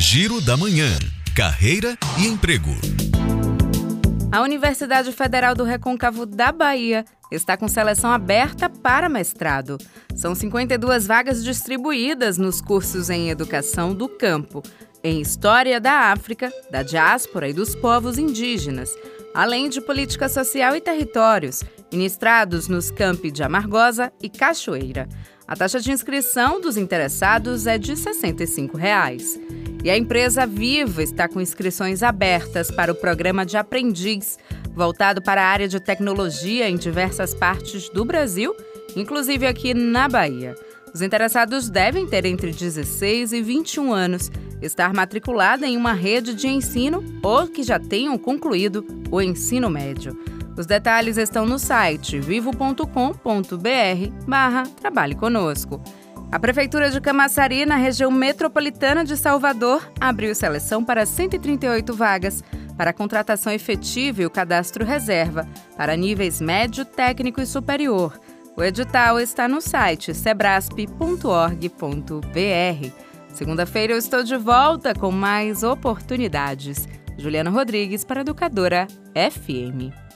Giro da Manhã. Carreira e emprego. A Universidade Federal do Recôncavo da Bahia está com seleção aberta para mestrado. São 52 vagas distribuídas nos cursos em Educação do Campo, em História da África, da Diáspora e dos Povos Indígenas, além de Política Social e Territórios, ministrados nos campi de Amargosa e Cachoeira. A taxa de inscrição dos interessados é de 65 reais. E a empresa Viva está com inscrições abertas para o programa de aprendiz, voltado para a área de tecnologia em diversas partes do Brasil, inclusive aqui na Bahia. Os interessados devem ter entre 16 e 21 anos, estar matriculada em uma rede de ensino ou que já tenham concluído o ensino médio. Os detalhes estão no site vivo.com.br barra Trabalhe Conosco. A Prefeitura de Camaçari, na região metropolitana de Salvador, abriu seleção para 138 vagas para contratação efetiva e o cadastro reserva para níveis médio, técnico e superior. O edital está no site sebrasp.org.br. Segunda-feira eu estou de volta com mais oportunidades. Juliana Rodrigues para Educadora FM.